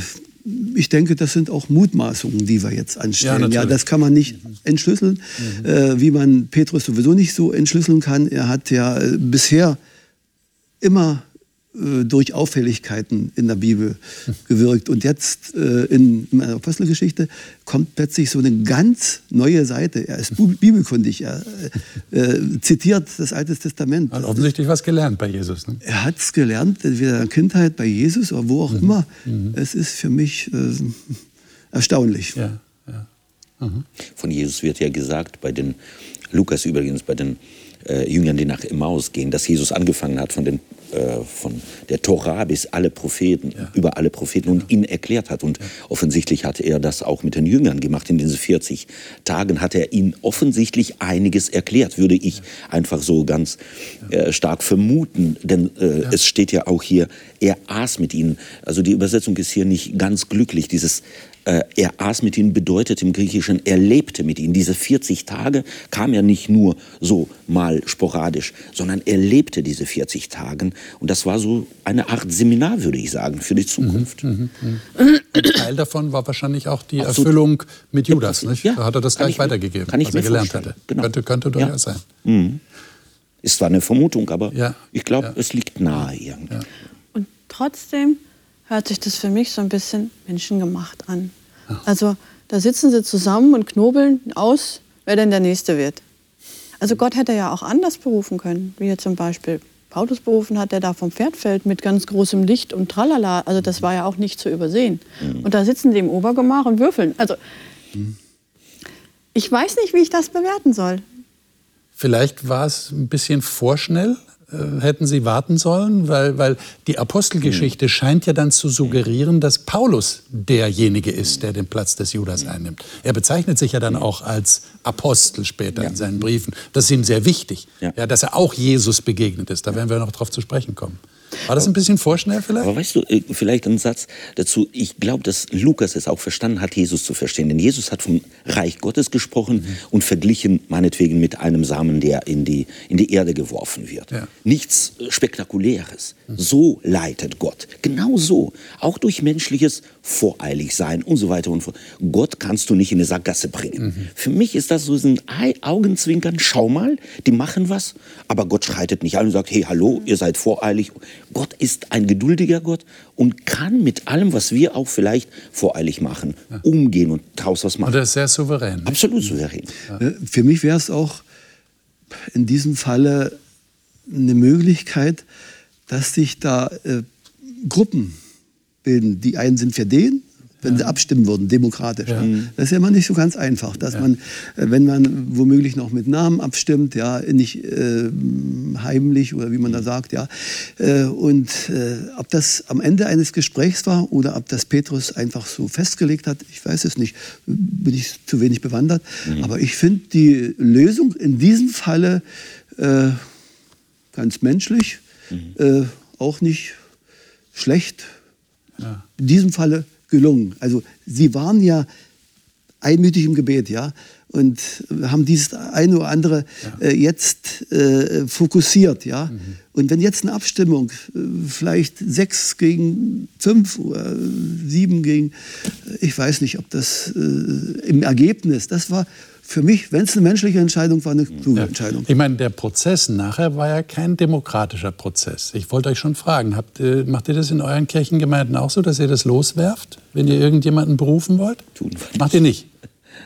ich denke, das sind auch Mutmaßungen, die wir jetzt anstellen. Ja, ja das kann man nicht mhm. entschlüsseln, mhm. äh, wie man Petrus sowieso nicht so entschlüsseln kann. Er hat ja äh, bisher immer durch Auffälligkeiten in der Bibel gewirkt. Und jetzt äh, in, in der Apostelgeschichte kommt plötzlich so eine ganz neue Seite. Er ist bibelkundig, er äh, äh, zitiert das Alte Testament. Hat offensichtlich was gelernt bei Jesus. Ne? Er hat es gelernt, entweder in der Kindheit bei Jesus oder wo auch mhm. immer. Mhm. Es ist für mich äh, erstaunlich. Ja, ja. Mhm. Von Jesus wird ja gesagt, bei den, Lukas übrigens, bei den äh, Jüngern, die nach Emmaus gehen, dass Jesus angefangen hat, von den äh, von der Tora bis alle Propheten, ja. über alle Propheten und ihn erklärt hat. Und offensichtlich hat er das auch mit den Jüngern gemacht. In diesen 40 Tagen hat er ihnen offensichtlich einiges erklärt, würde ich einfach so ganz äh, stark vermuten. Denn äh, es steht ja auch hier, er aß mit ihnen. Also die Übersetzung ist hier nicht ganz glücklich. Dieses er aß mit ihnen bedeutet im Griechischen, er lebte mit ihnen. Diese 40 Tage kam ja nicht nur so mal sporadisch, sondern er lebte diese 40 Tage. Und das war so eine Art Seminar, würde ich sagen, für die Zukunft. Mhm, mh, mh. Ein Teil davon war wahrscheinlich auch die Absolut. Erfüllung mit Judas. Nicht? Ja, da hat er das gleich weitergegeben, kann ich was er gelernt hatte. Genau. Könnte, könnte durchaus ja. sein. Mhm. Ist zwar eine Vermutung, aber ja. ich glaube, es liegt nahe irgendwie. Und trotzdem hört sich das für mich so ein bisschen menschengemacht an. Also da sitzen sie zusammen und knobeln aus, wer denn der Nächste wird. Also Gott hätte ja auch anders berufen können, wie er zum Beispiel Paulus berufen hat, der da vom Pferd fällt mit ganz großem Licht und tralala. Also das war ja auch nicht zu übersehen. Mhm. Und da sitzen die im Obergemach und würfeln. Also ich weiß nicht, wie ich das bewerten soll. Vielleicht war es ein bisschen vorschnell, hätten sie warten sollen, weil, weil die Apostelgeschichte mhm. scheint ja dann zu suggerieren, dass Paulus derjenige ist, der den Platz des Judas einnimmt. Er bezeichnet sich ja dann auch als Apostel später ja. in seinen Briefen. Das ist ihm sehr wichtig, ja. ja. dass er auch Jesus begegnet ist. Da werden wir noch darauf zu sprechen kommen. War das ein bisschen vorschnell vielleicht? Aber weißt du, äh, vielleicht ein Satz dazu. Ich glaube, dass Lukas es auch verstanden hat, Jesus zu verstehen. Denn Jesus hat vom Reich Gottes gesprochen mhm. und verglichen, meinetwegen, mit einem Samen, der in die, in die Erde geworfen wird. Ja. Nichts Spektakuläres. Mhm. So leitet Gott. Genau so. Auch durch menschliches voreilig sein und so weiter und so fort. Gott kannst du nicht in eine Sackgasse bringen. Mhm. Für mich ist das so ein Augenzwinkern. Schau mal, die machen was, aber Gott schreitet nicht ein und sagt, hey, hallo, ihr seid voreilig. Gott ist ein geduldiger Gott und kann mit allem, was wir auch vielleicht voreilig machen, ja. umgehen und daraus was machen. Und er ist sehr souverän. Absolut souverän. Ja. Äh, für mich wäre es auch in diesem Falle eine Möglichkeit, dass sich da äh, Gruppen bilden. Die einen sind für den, wenn ja. sie abstimmen würden, demokratisch. Ja. Das ist ja immer nicht so ganz einfach, dass ja. man, äh, wenn man womöglich noch mit Namen abstimmt, ja, nicht äh, heimlich oder wie man da sagt, ja. Äh, und äh, ob das am Ende eines Gesprächs war oder ob das Petrus einfach so festgelegt hat, ich weiß es nicht, bin ich zu wenig bewandert. Mhm. Aber ich finde die Lösung in diesem Falle äh, ganz menschlich, mhm. Äh, auch nicht schlecht ja. in diesem Falle gelungen. Also sie waren ja einmütig im Gebet, ja, und haben dieses eine oder andere ja. äh, jetzt äh, fokussiert, ja. Mhm. Und wenn jetzt eine Abstimmung äh, vielleicht sechs gegen fünf oder sieben gegen, ich weiß nicht, ob das äh, im Ergebnis, das war für mich, wenn es eine menschliche Entscheidung war, eine kluge ja. Entscheidung. Ich meine, der Prozess nachher war ja kein demokratischer Prozess. Ich wollte euch schon fragen, habt, äh, macht ihr das in euren Kirchengemeinden auch so, dass ihr das loswerft, wenn ihr irgendjemanden berufen wollt? Tun wir. Macht ihr nicht?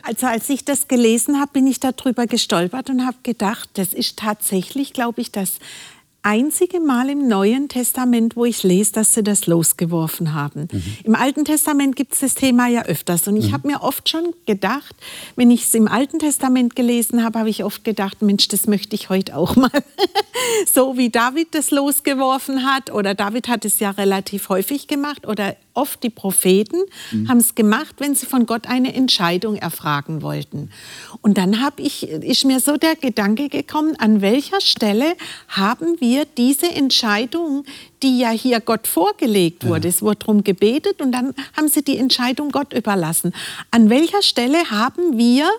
Also als ich das gelesen habe, bin ich darüber gestolpert und habe gedacht, das ist tatsächlich, glaube ich, das einzige Mal im Neuen Testament, wo ich lese, dass sie das losgeworfen haben. Mhm. Im Alten Testament gibt es das Thema ja öfters. Und ich mhm. habe mir oft schon gedacht, wenn ich es im Alten Testament gelesen habe, habe ich oft gedacht, Mensch, das möchte ich heute auch mal. so wie David das losgeworfen hat. Oder David hat es ja relativ häufig gemacht. Oder oft die Propheten mhm. haben es gemacht, wenn sie von Gott eine Entscheidung erfragen wollten. Und dann hab ich, ist mir so der Gedanke gekommen, an welcher Stelle haben wir diese Entscheidung, die ja hier Gott vorgelegt wurde, ja. es wurde darum gebetet und dann haben sie die Entscheidung Gott überlassen. An welcher Stelle haben wir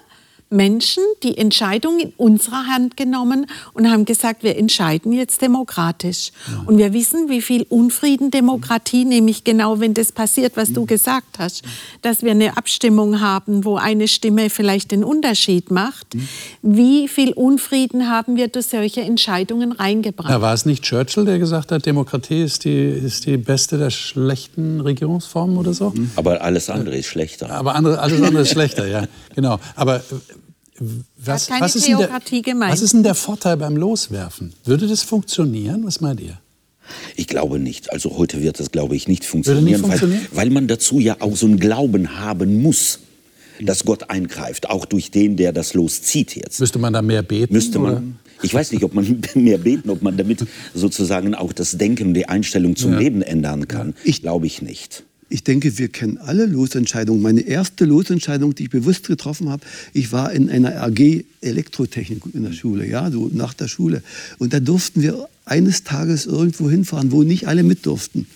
Menschen die Entscheidung in unserer Hand genommen und haben gesagt, wir entscheiden jetzt demokratisch. Ja. Und wir wissen, wie viel Unfrieden Demokratie, nämlich genau wenn das passiert, was du gesagt hast, dass wir eine Abstimmung haben, wo eine Stimme vielleicht den Unterschied macht. Wie viel Unfrieden haben wir durch solche Entscheidungen reingebracht? Ja, war es nicht Churchill, der gesagt hat, Demokratie ist die, ist die beste der schlechten Regierungsformen oder so? Aber alles andere ist schlechter. Aber andere, alles andere ist schlechter, ja. Genau. Aber was, was, ist der, was, ist denn der, Vorteil beim Loswerfen? Würde das funktionieren? Was meint ihr? Ich glaube nicht. Also heute wird das, glaube ich, nicht funktionieren, nicht funktionieren? Weil, weil, man dazu ja auch so einen Glauben haben muss, dass Gott eingreift, auch durch den, der das loszieht jetzt. Müsste man da mehr beten? Müsste man. Ich weiß nicht, ob man mehr beten, ob man damit sozusagen auch das Denken, die Einstellung zum ja. Leben ändern kann. Ich glaube ich nicht. Ich denke, wir kennen alle Losentscheidungen. Meine erste Losentscheidung, die ich bewusst getroffen habe, ich war in einer AG Elektrotechnik in der Schule, ja, so nach der Schule. Und da durften wir eines Tages irgendwo hinfahren, wo nicht alle mit durften.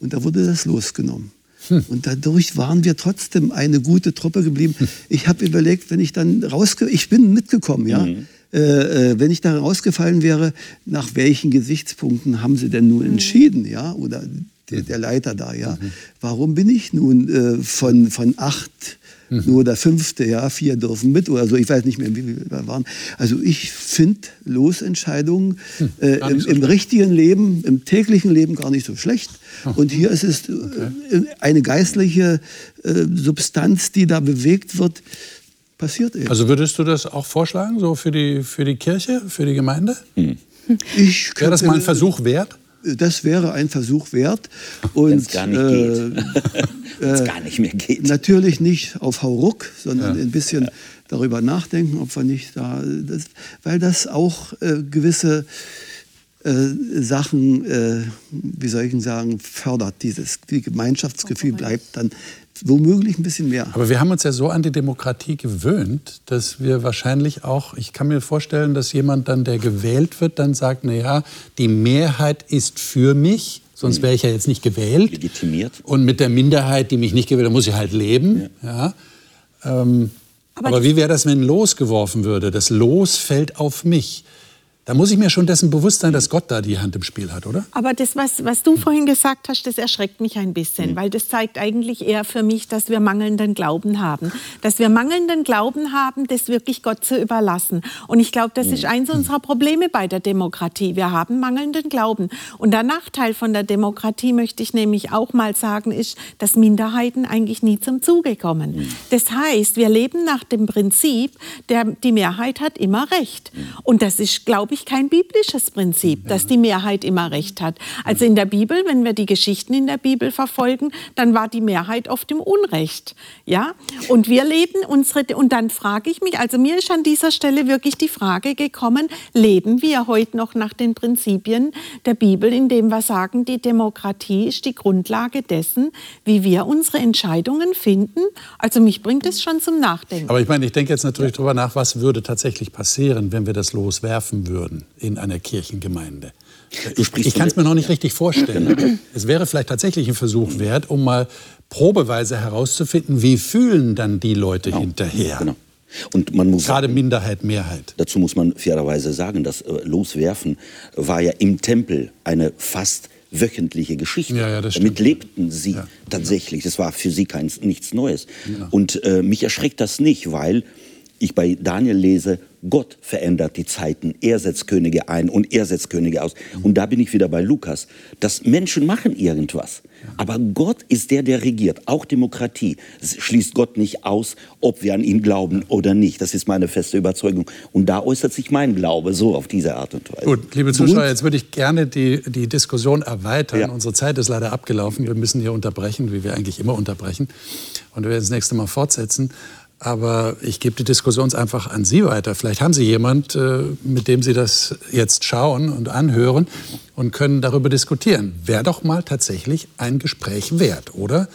Und da wurde das losgenommen. Hm. Und dadurch waren wir trotzdem eine gute Truppe geblieben. Hm. Ich habe überlegt, wenn ich dann rausge... Ich bin mitgekommen, ja. Mhm. Äh, äh, wenn ich da rausgefallen wäre, nach welchen Gesichtspunkten haben Sie denn nun mhm. entschieden, ja? Oder der, der Leiter da, ja. Mhm. Warum bin ich nun äh, von, von acht mhm. nur der fünfte, ja, vier dürfen mit oder so, ich weiß nicht mehr, wie wir waren. Also ich finde Losentscheidungen mhm. äh, im, so im richtigen Leben, im täglichen Leben gar nicht so schlecht. Und hier ist es äh, okay. eine geistliche äh, Substanz, die da bewegt wird, passiert eben. Also würdest du das auch vorschlagen, so für die, für die Kirche, für die Gemeinde? Hm. Wäre das mal ein Versuch wert? Das wäre ein Versuch wert. Wenn es gar nicht äh, geht. äh, gar nicht mehr geht. Natürlich nicht auf Hauruck, sondern ja. ein bisschen ja. darüber nachdenken, ob wir nicht da, das, weil das auch äh, gewisse Sachen, äh, wie soll ich sagen, fördert. Dieses die Gemeinschaftsgefühl bleibt dann womöglich ein bisschen mehr. Aber wir haben uns ja so an die Demokratie gewöhnt, dass wir wahrscheinlich auch, ich kann mir vorstellen, dass jemand dann, der gewählt wird, dann sagt, na ja, die Mehrheit ist für mich, sonst wäre ich ja jetzt nicht gewählt. Legitimiert. Und mit der Minderheit, die mich nicht gewählt hat, muss ich halt leben. Ja. ja. Ähm, aber, aber wie wäre das, wenn losgeworfen würde? Das Los fällt auf mich. Da muss ich mir schon dessen bewusst sein, dass Gott da die Hand im Spiel hat, oder? Aber das, was, was du vorhin gesagt hast, das erschreckt mich ein bisschen, mhm. weil das zeigt eigentlich eher für mich, dass wir mangelnden Glauben haben. Dass wir mangelnden Glauben haben, das wirklich Gott zu überlassen. Und ich glaube, das ist mhm. eins unserer Probleme bei der Demokratie. Wir haben mangelnden Glauben. Und der Nachteil von der Demokratie, möchte ich nämlich auch mal sagen, ist, dass Minderheiten eigentlich nie zum Zuge kommen. Mhm. Das heißt, wir leben nach dem Prinzip, der, die Mehrheit hat immer Recht. Und das ist, glaube ich, eigentlich kein biblisches Prinzip, dass die Mehrheit immer recht hat. Also in der Bibel, wenn wir die Geschichten in der Bibel verfolgen, dann war die Mehrheit oft im Unrecht. Ja? Und wir leben unsere, und dann frage ich mich, also mir ist an dieser Stelle wirklich die Frage gekommen, leben wir heute noch nach den Prinzipien der Bibel, indem wir sagen, die Demokratie ist die Grundlage dessen, wie wir unsere Entscheidungen finden? Also mich bringt es schon zum Nachdenken. Aber ich meine, ich denke jetzt natürlich darüber nach, was würde tatsächlich passieren, wenn wir das loswerfen würden würden in einer Kirchengemeinde. Ich, kann es mir noch nicht richtig vorstellen. Genau. Es wäre vielleicht tatsächlich ein Versuch wert, um mal probeweise herauszufinden, wie fühlen dann die Leute genau. hinterher. Genau. Und man muss gerade Minderheit, Mehrheit. Dazu muss man fairerweise sagen, das äh, Loswerfen war ja im Tempel eine fast wöchentliche Geschichte. Ja, ja, Damit lebten sie ja, tatsächlich. Das war für sie kein, nichts Neues. Genau. Und äh, mich erschreckt das nicht, weil ich bei Daniel lese, Gott verändert die Zeiten, er setzt Könige ein und er setzt Könige aus. Und da bin ich wieder bei Lukas. dass Menschen machen irgendwas, aber Gott ist der, der regiert. Auch Demokratie das schließt Gott nicht aus, ob wir an ihn glauben oder nicht. Das ist meine feste Überzeugung. Und da äußert sich mein Glaube so auf diese Art und Weise. Gut, liebe Zuschauer, jetzt würde ich gerne die, die Diskussion erweitern. Ja. Unsere Zeit ist leider abgelaufen. Wir müssen hier unterbrechen, wie wir eigentlich immer unterbrechen. Und wir werden das nächste Mal fortsetzen. Aber ich gebe die Diskussion einfach an Sie weiter. Vielleicht haben Sie jemand, äh, mit dem Sie das jetzt schauen und anhören und können darüber diskutieren. Wäre doch mal tatsächlich ein Gespräch wert, oder?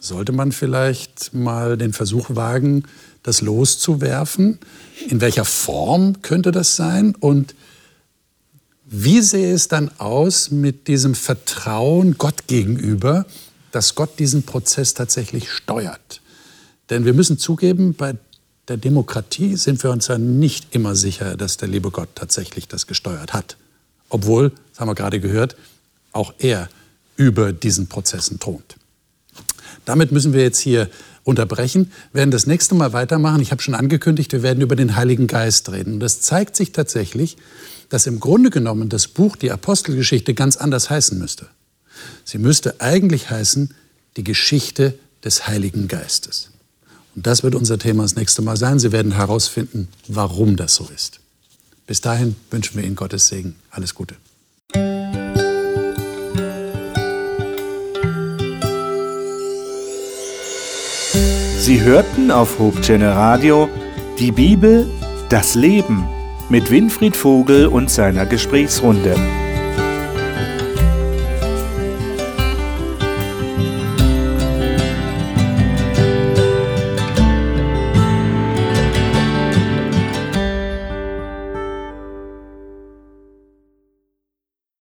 Sollte man vielleicht mal den Versuch wagen, das loszuwerfen? In welcher Form könnte das sein? Und wie sähe es dann aus mit diesem Vertrauen Gott gegenüber, dass Gott diesen Prozess tatsächlich steuert? Denn wir müssen zugeben, bei der Demokratie sind wir uns ja nicht immer sicher, dass der liebe Gott tatsächlich das gesteuert hat. Obwohl, das haben wir gerade gehört, auch er über diesen Prozessen thront. Damit müssen wir jetzt hier unterbrechen, werden das nächste Mal weitermachen. Ich habe schon angekündigt, wir werden über den Heiligen Geist reden. Und es zeigt sich tatsächlich, dass im Grunde genommen das Buch, die Apostelgeschichte, ganz anders heißen müsste. Sie müsste eigentlich heißen, die Geschichte des Heiligen Geistes. Und das wird unser Thema das nächste Mal sein. Sie werden herausfinden, warum das so ist. Bis dahin wünschen wir Ihnen Gottes Segen. Alles Gute. Sie hörten auf Hope Radio die Bibel, das Leben mit Winfried Vogel und seiner Gesprächsrunde.